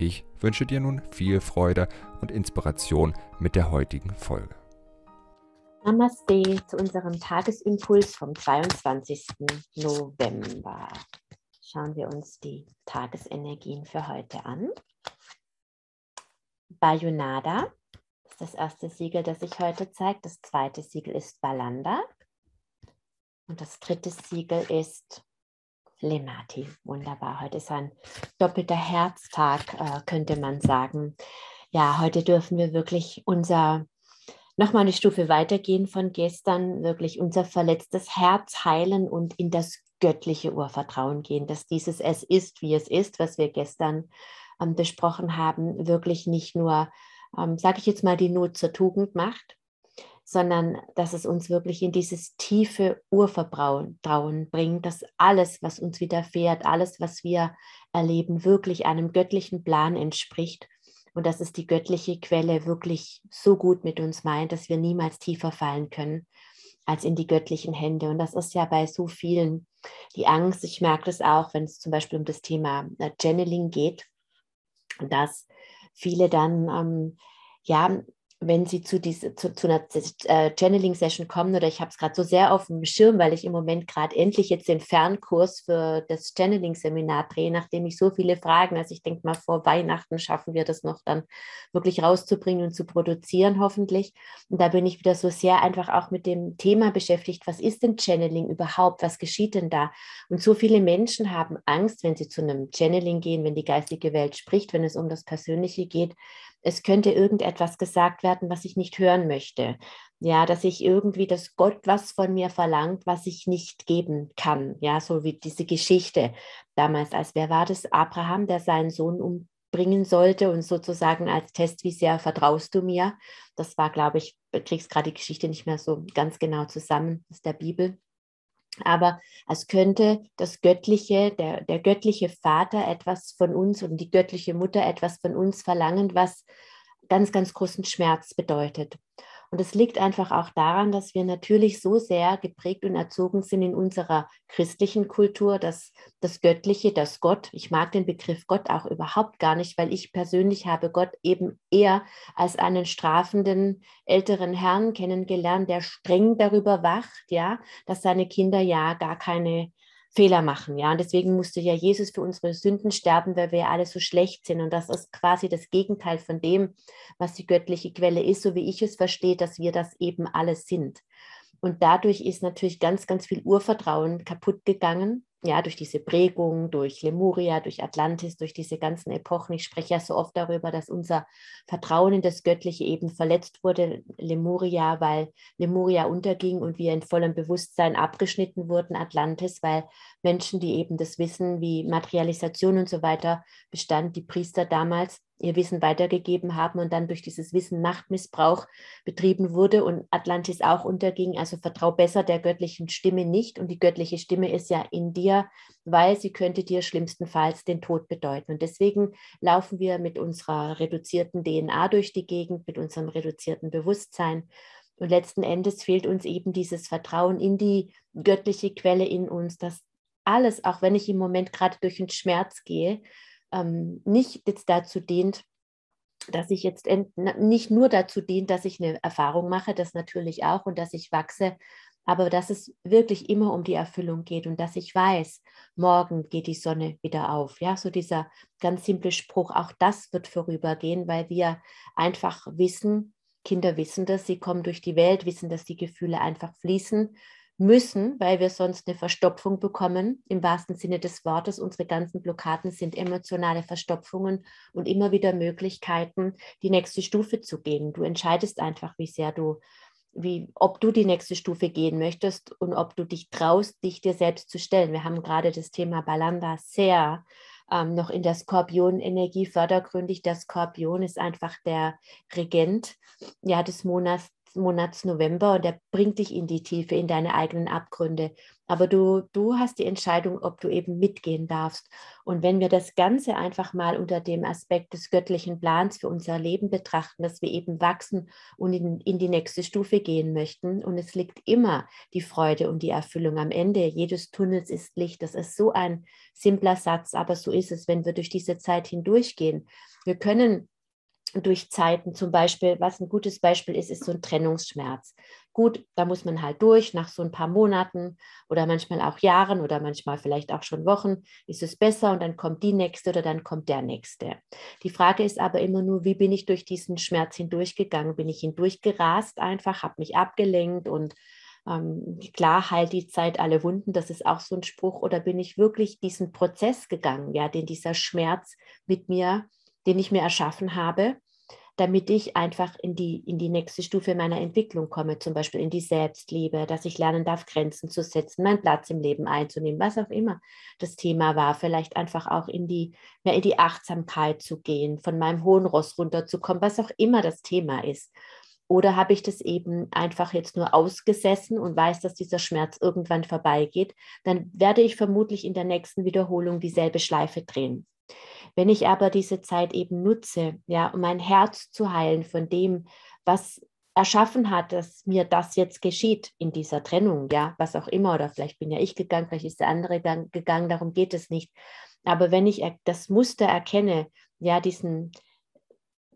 Ich wünsche dir nun viel Freude und Inspiration mit der heutigen Folge. Namaste zu unserem Tagesimpuls vom 22. November. Schauen wir uns die Tagesenergien für heute an. Bayonada ist das erste Siegel, das sich heute zeigt. Das zweite Siegel ist Balanda. Und das dritte Siegel ist Lemati. Wunderbar. Heute ist ein doppelter Herztag, äh, könnte man sagen. Ja, heute dürfen wir wirklich unser, nochmal eine Stufe weitergehen von gestern, wirklich unser verletztes Herz heilen und in das göttliche Urvertrauen gehen, dass dieses Es ist, wie es ist, was wir gestern ähm, besprochen haben, wirklich nicht nur, ähm, sage ich jetzt mal, die Not zur Tugend macht, sondern dass es uns wirklich in dieses tiefe Urvertrauen bringt, dass alles, was uns widerfährt, alles, was wir erleben, wirklich einem göttlichen Plan entspricht und dass es die göttliche Quelle wirklich so gut mit uns meint, dass wir niemals tiefer fallen können als in die göttlichen Hände. Und das ist ja bei so vielen die Angst. Ich merke das auch, wenn es zum Beispiel um das Thema äh, Channeling geht, dass viele dann ähm, ja wenn Sie zu, diese, zu, zu einer äh, Channeling-Session kommen, oder ich habe es gerade so sehr auf dem Schirm, weil ich im Moment gerade endlich jetzt den Fernkurs für das Channeling-Seminar drehe, nachdem ich so viele Fragen, also ich denke mal, vor Weihnachten schaffen wir das noch dann wirklich rauszubringen und zu produzieren, hoffentlich. Und da bin ich wieder so sehr einfach auch mit dem Thema beschäftigt, was ist denn Channeling überhaupt, was geschieht denn da? Und so viele Menschen haben Angst, wenn sie zu einem Channeling gehen, wenn die geistige Welt spricht, wenn es um das Persönliche geht, es könnte irgendetwas gesagt werden, was ich nicht hören möchte. Ja, dass ich irgendwie, dass Gott was von mir verlangt, was ich nicht geben kann. Ja, so wie diese Geschichte damals, als wer war das? Abraham, der seinen Sohn umbringen sollte und sozusagen als Test, wie sehr vertraust du mir? Das war, glaube ich, ich krieg's gerade die Geschichte nicht mehr so ganz genau zusammen aus der Bibel aber als könnte das göttliche, der, der göttliche Vater etwas von uns und die göttliche Mutter etwas von uns verlangen, was ganz, ganz großen Schmerz bedeutet. Und es liegt einfach auch daran, dass wir natürlich so sehr geprägt und erzogen sind in unserer christlichen Kultur, dass das Göttliche, das Gott, ich mag den Begriff Gott auch überhaupt gar nicht, weil ich persönlich habe Gott eben eher als einen strafenden älteren Herrn kennengelernt, der streng darüber wacht, ja, dass seine Kinder ja gar keine Fehler machen. Ja, und deswegen musste ja Jesus für unsere Sünden sterben, weil wir alle so schlecht sind. Und das ist quasi das Gegenteil von dem, was die göttliche Quelle ist, so wie ich es verstehe, dass wir das eben alles sind. Und dadurch ist natürlich ganz, ganz viel Urvertrauen kaputt gegangen ja, durch diese Prägung, durch Lemuria, durch Atlantis, durch diese ganzen Epochen. Ich spreche ja so oft darüber, dass unser Vertrauen in das Göttliche eben verletzt wurde, Lemuria, weil Lemuria unterging und wir in vollem Bewusstsein abgeschnitten wurden, Atlantis, weil Menschen, die eben das Wissen, wie Materialisation und so weiter bestand, die Priester damals, ihr Wissen weitergegeben haben und dann durch dieses Wissen Machtmissbrauch betrieben wurde und Atlantis auch unterging. Also vertrau besser der göttlichen Stimme nicht und die göttliche Stimme ist ja in dir, weil sie könnte dir schlimmstenfalls den Tod bedeuten. Und deswegen laufen wir mit unserer reduzierten DNA durch die Gegend, mit unserem reduzierten Bewusstsein. Und letzten Endes fehlt uns eben dieses Vertrauen in die göttliche Quelle in uns, dass alles, auch wenn ich im Moment gerade durch den Schmerz gehe, ähm, nicht jetzt dazu dient, dass ich jetzt nicht nur dazu dient, dass ich eine Erfahrung mache, das natürlich auch und dass ich wachse, aber dass es wirklich immer um die Erfüllung geht und dass ich weiß, morgen geht die Sonne wieder auf. Ja, so dieser ganz simple Spruch, auch das wird vorübergehen, weil wir einfach wissen, Kinder wissen das, sie kommen durch die Welt, wissen, dass die Gefühle einfach fließen müssen, weil wir sonst eine Verstopfung bekommen, im wahrsten Sinne des Wortes. Unsere ganzen Blockaden sind emotionale Verstopfungen und immer wieder Möglichkeiten, die nächste Stufe zu gehen. Du entscheidest einfach, wie sehr du, wie, ob du die nächste Stufe gehen möchtest und ob du dich traust, dich dir selbst zu stellen. Wir haben gerade das Thema Balanda sehr ähm, noch in der Skorpion-Energie fördergründig. Der Skorpion ist einfach der Regent ja, des Monats Monats November und der bringt dich in die Tiefe, in deine eigenen Abgründe. Aber du, du hast die Entscheidung, ob du eben mitgehen darfst. Und wenn wir das Ganze einfach mal unter dem Aspekt des göttlichen Plans für unser Leben betrachten, dass wir eben wachsen und in, in die nächste Stufe gehen möchten, und es liegt immer die Freude und die Erfüllung am Ende jedes Tunnels ist Licht. Das ist so ein simpler Satz, aber so ist es, wenn wir durch diese Zeit hindurchgehen. Wir können durch Zeiten zum Beispiel, was ein gutes Beispiel ist, ist so ein Trennungsschmerz. Gut, da muss man halt durch, nach so ein paar Monaten oder manchmal auch Jahren oder manchmal vielleicht auch schon Wochen ist es besser und dann kommt die nächste oder dann kommt der nächste. Die Frage ist aber immer nur, wie bin ich durch diesen Schmerz hindurchgegangen? Bin ich hindurchgerast einfach, habe mich abgelenkt und ähm, klar heilt die Zeit alle Wunden, das ist auch so ein Spruch, oder bin ich wirklich diesen Prozess gegangen, ja, den dieser Schmerz mit mir den ich mir erschaffen habe, damit ich einfach in die, in die nächste Stufe meiner Entwicklung komme, zum Beispiel in die Selbstliebe, dass ich lernen darf, Grenzen zu setzen, meinen Platz im Leben einzunehmen, was auch immer das Thema war, vielleicht einfach auch in die, mehr in die Achtsamkeit zu gehen, von meinem hohen Ross runterzukommen, was auch immer das Thema ist. Oder habe ich das eben einfach jetzt nur ausgesessen und weiß, dass dieser Schmerz irgendwann vorbeigeht, dann werde ich vermutlich in der nächsten Wiederholung dieselbe Schleife drehen. Wenn ich aber diese Zeit eben nutze, ja, um mein Herz zu heilen von dem, was erschaffen hat, dass mir das jetzt geschieht in dieser Trennung, ja, was auch immer, oder vielleicht bin ja ich gegangen, vielleicht ist der andere gegangen, darum geht es nicht. Aber wenn ich das Muster erkenne, ja, diesen,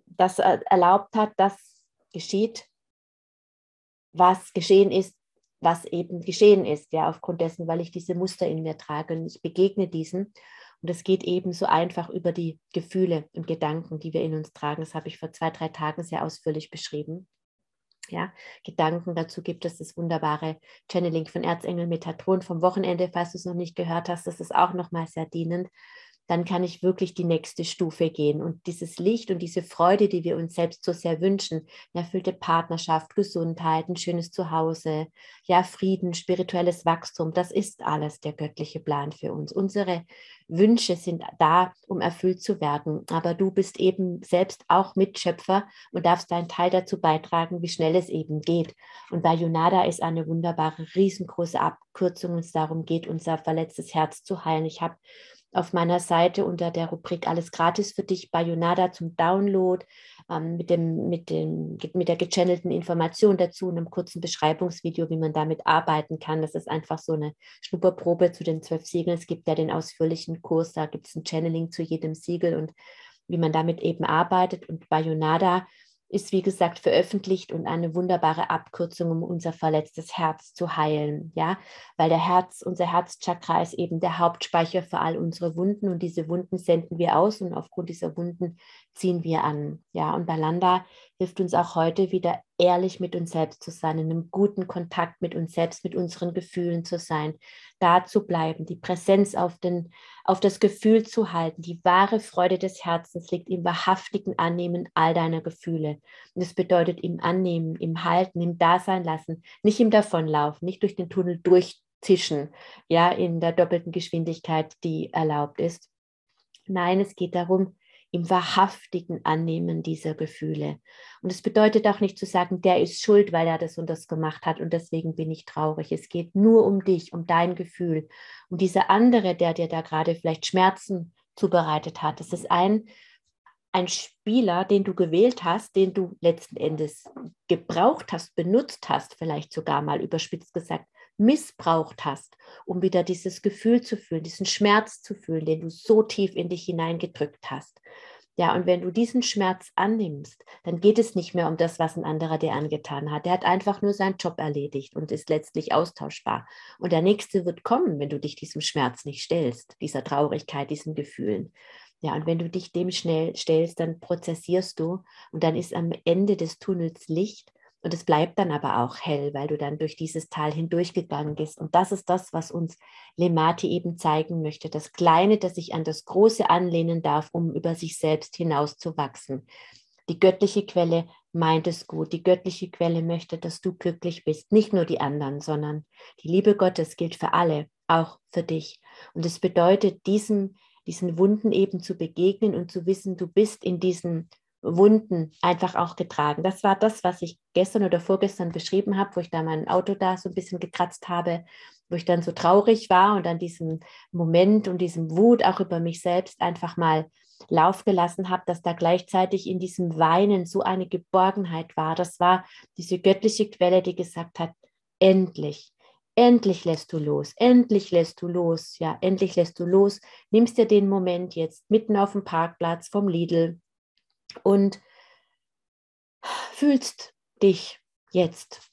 das erlaubt hat, dass geschieht, was geschehen ist, was eben geschehen ist, ja, aufgrund dessen, weil ich diese Muster in mir trage und ich begegne diesen und es geht eben so einfach über die Gefühle und Gedanken, die wir in uns tragen. Das habe ich vor zwei, drei Tagen sehr ausführlich beschrieben. Ja, Gedanken, dazu gibt es das wunderbare Channeling von Erzengel Metatron vom Wochenende, falls du es noch nicht gehört hast, das ist auch nochmal sehr dienend dann kann ich wirklich die nächste Stufe gehen. Und dieses Licht und diese Freude, die wir uns selbst so sehr wünschen, erfüllte Partnerschaft, Gesundheit, ein schönes Zuhause, ja, Frieden, spirituelles Wachstum, das ist alles der göttliche Plan für uns. Unsere Wünsche sind da, um erfüllt zu werden. Aber du bist eben selbst auch Mitschöpfer und darfst deinen Teil dazu beitragen, wie schnell es eben geht. Und bei Yonada ist eine wunderbare, riesengroße Abkürzung, wenn es darum geht, unser verletztes Herz zu heilen. Ich habe auf meiner Seite unter der Rubrik Alles gratis für dich bei Yonada zum Download ähm, mit, dem, mit, dem, mit der gechannelten Information dazu und einem kurzen Beschreibungsvideo, wie man damit arbeiten kann. Das ist einfach so eine Schnupperprobe zu den zwölf Siegeln. Es gibt ja den ausführlichen Kurs, da gibt es ein Channeling zu jedem Siegel und wie man damit eben arbeitet. Und bei Yonada ist, wie gesagt, veröffentlicht und eine wunderbare Abkürzung, um unser verletztes Herz zu heilen. Ja, weil der Herz, unser Herzchakra ist eben der Hauptspeicher für all unsere Wunden und diese Wunden senden wir aus und aufgrund dieser Wunden ziehen wir an. Ja, und Balanda hilft uns auch heute wieder ehrlich mit uns selbst zu sein, in einem guten Kontakt mit uns selbst, mit unseren Gefühlen zu sein, da zu bleiben, die Präsenz auf, den, auf das Gefühl zu halten. Die wahre Freude des Herzens liegt im wahrhaftigen Annehmen all deiner Gefühle. Und das bedeutet im Annehmen, im Halten, im Dasein lassen, nicht im Davonlaufen, nicht durch den Tunnel durchtischen, ja, in der doppelten Geschwindigkeit, die erlaubt ist. Nein, es geht darum, im wahrhaftigen Annehmen dieser Gefühle. Und es bedeutet auch nicht zu sagen, der ist schuld, weil er das und das gemacht hat und deswegen bin ich traurig. Es geht nur um dich, um dein Gefühl. Und dieser andere, der dir da gerade vielleicht Schmerzen zubereitet hat, das ist ein, ein Spieler, den du gewählt hast, den du letzten Endes gebraucht hast, benutzt hast, vielleicht sogar mal überspitzt gesagt, missbraucht hast, um wieder dieses Gefühl zu fühlen, diesen Schmerz zu fühlen, den du so tief in dich hineingedrückt hast. Ja, und wenn du diesen Schmerz annimmst, dann geht es nicht mehr um das, was ein anderer dir angetan hat. Der hat einfach nur seinen Job erledigt und ist letztlich austauschbar. Und der nächste wird kommen, wenn du dich diesem Schmerz nicht stellst, dieser Traurigkeit, diesen Gefühlen. Ja, und wenn du dich dem schnell stellst, dann prozessierst du und dann ist am Ende des Tunnels Licht und es bleibt dann aber auch hell, weil du dann durch dieses Tal hindurchgegangen bist. Und das ist das, was uns Lemati eben zeigen möchte. Das Kleine, das sich an das Große anlehnen darf, um über sich selbst hinauszuwachsen. Die göttliche Quelle meint es gut. Die göttliche Quelle möchte, dass du glücklich bist. Nicht nur die anderen, sondern die Liebe Gottes gilt für alle, auch für dich. Und es bedeutet, diesem diesen Wunden eben zu begegnen und zu wissen, du bist in diesen Wunden einfach auch getragen. Das war das, was ich gestern oder vorgestern beschrieben habe, wo ich da mein Auto da so ein bisschen gekratzt habe, wo ich dann so traurig war und an diesem Moment und diesem Wut auch über mich selbst einfach mal Lauf gelassen habe, dass da gleichzeitig in diesem Weinen so eine Geborgenheit war. Das war diese göttliche Quelle, die gesagt hat, endlich, endlich lässt du los, endlich lässt du los, ja, endlich lässt du los, nimmst dir den Moment jetzt mitten auf dem Parkplatz vom Lidl und fühlst dich jetzt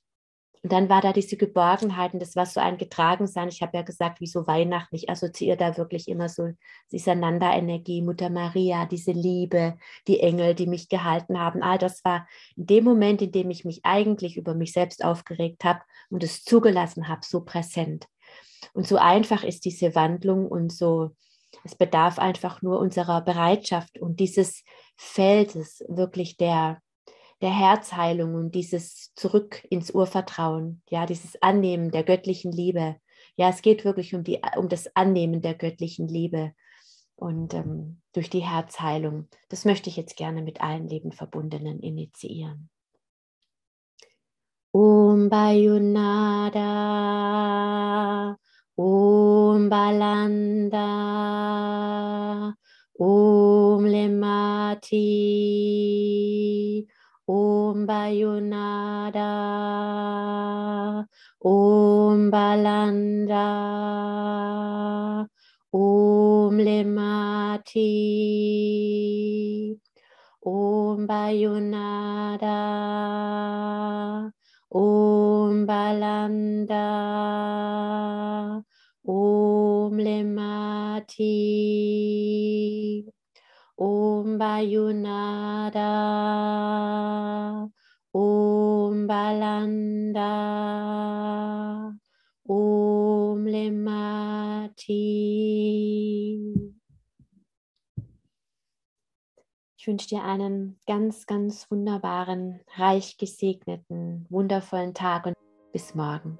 und dann war da diese Geborgenheit und das war so ein Getragensein. Ich habe ja gesagt, wie so Weihnachten. Ich assoziiere da wirklich immer so diese Nanda-Energie, Mutter Maria, diese Liebe, die Engel, die mich gehalten haben. All das war in dem Moment, in dem ich mich eigentlich über mich selbst aufgeregt habe und es zugelassen habe, so präsent. Und so einfach ist diese Wandlung und so, es bedarf einfach nur unserer Bereitschaft und dieses Feldes wirklich der, der Herzheilung und dieses Zurück ins Urvertrauen, ja, dieses Annehmen der göttlichen Liebe. Ja, es geht wirklich um, die, um das Annehmen der göttlichen Liebe und ähm, durch die Herzheilung. Das möchte ich jetzt gerne mit allen Lebenverbundenen initiieren. Om Bayunada, Om Balanda, Om Lemati, Om Bayunada, Om Balanda, Om Lemati, Om Bayunada, Om Balanda, Om Lemati. Bayunada, Om Balanda, Om Lemati. Ich wünsche dir einen ganz, ganz wunderbaren, reich gesegneten, wundervollen Tag und bis morgen.